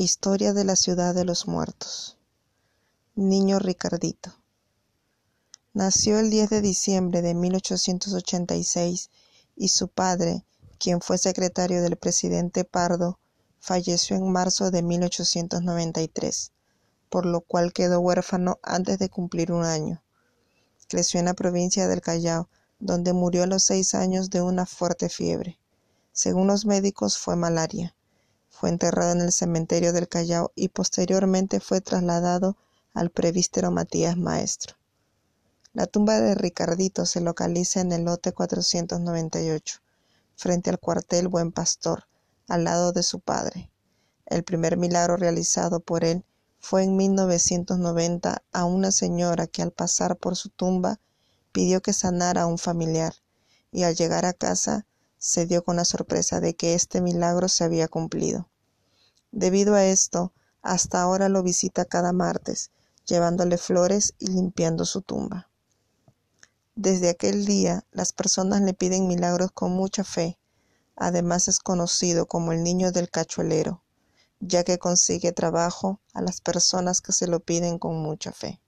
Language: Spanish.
Historia de la ciudad de los muertos. Niño Ricardito. Nació el 10 de diciembre de 1886 y su padre, quien fue secretario del presidente Pardo, falleció en marzo de 1893, por lo cual quedó huérfano antes de cumplir un año. Creció en la provincia del Callao, donde murió a los seis años de una fuerte fiebre. Según los médicos fue malaria. Fue enterrado en el cementerio del Callao y posteriormente fue trasladado al prevístero Matías Maestro. La tumba de Ricardito se localiza en el lote 498, frente al cuartel Buen Pastor, al lado de su padre. El primer milagro realizado por él fue en 1990 a una señora que al pasar por su tumba pidió que sanara a un familiar y al llegar a casa se dio con la sorpresa de que este milagro se había cumplido. Debido a esto, hasta ahora lo visita cada martes, llevándole flores y limpiando su tumba. Desde aquel día, las personas le piden milagros con mucha fe. Además es conocido como el niño del cachuelero, ya que consigue trabajo a las personas que se lo piden con mucha fe.